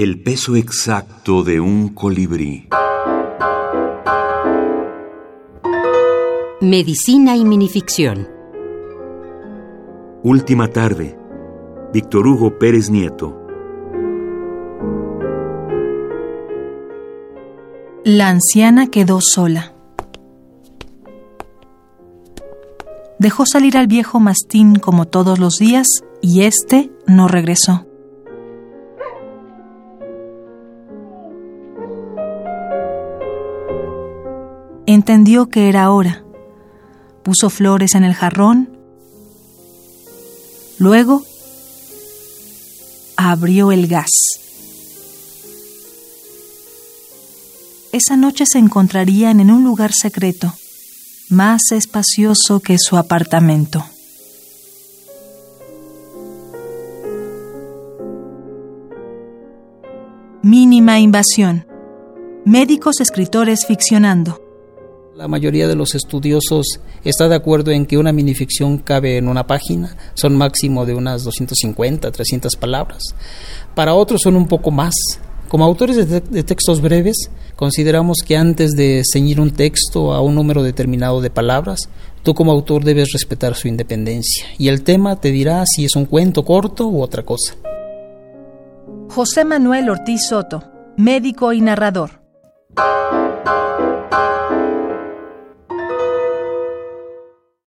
El peso exacto de un colibrí. Medicina y minificción. Última tarde. Víctor Hugo Pérez Nieto. La anciana quedó sola. Dejó salir al viejo mastín como todos los días y éste no regresó. Entendió que era hora. Puso flores en el jarrón. Luego abrió el gas. Esa noche se encontrarían en un lugar secreto, más espacioso que su apartamento. Mínima invasión. Médicos escritores ficcionando. La mayoría de los estudiosos está de acuerdo en que una minificción cabe en una página, son máximo de unas 250, 300 palabras. Para otros son un poco más. Como autores de, de, textos breves, consideramos que antes de ceñir un texto a un número determinado de palabras, tú como autor debes respetar su independencia y el tema te dirá si es un cuento corto u otra cosa. José Manuel Ortiz Soto, médico y narrador.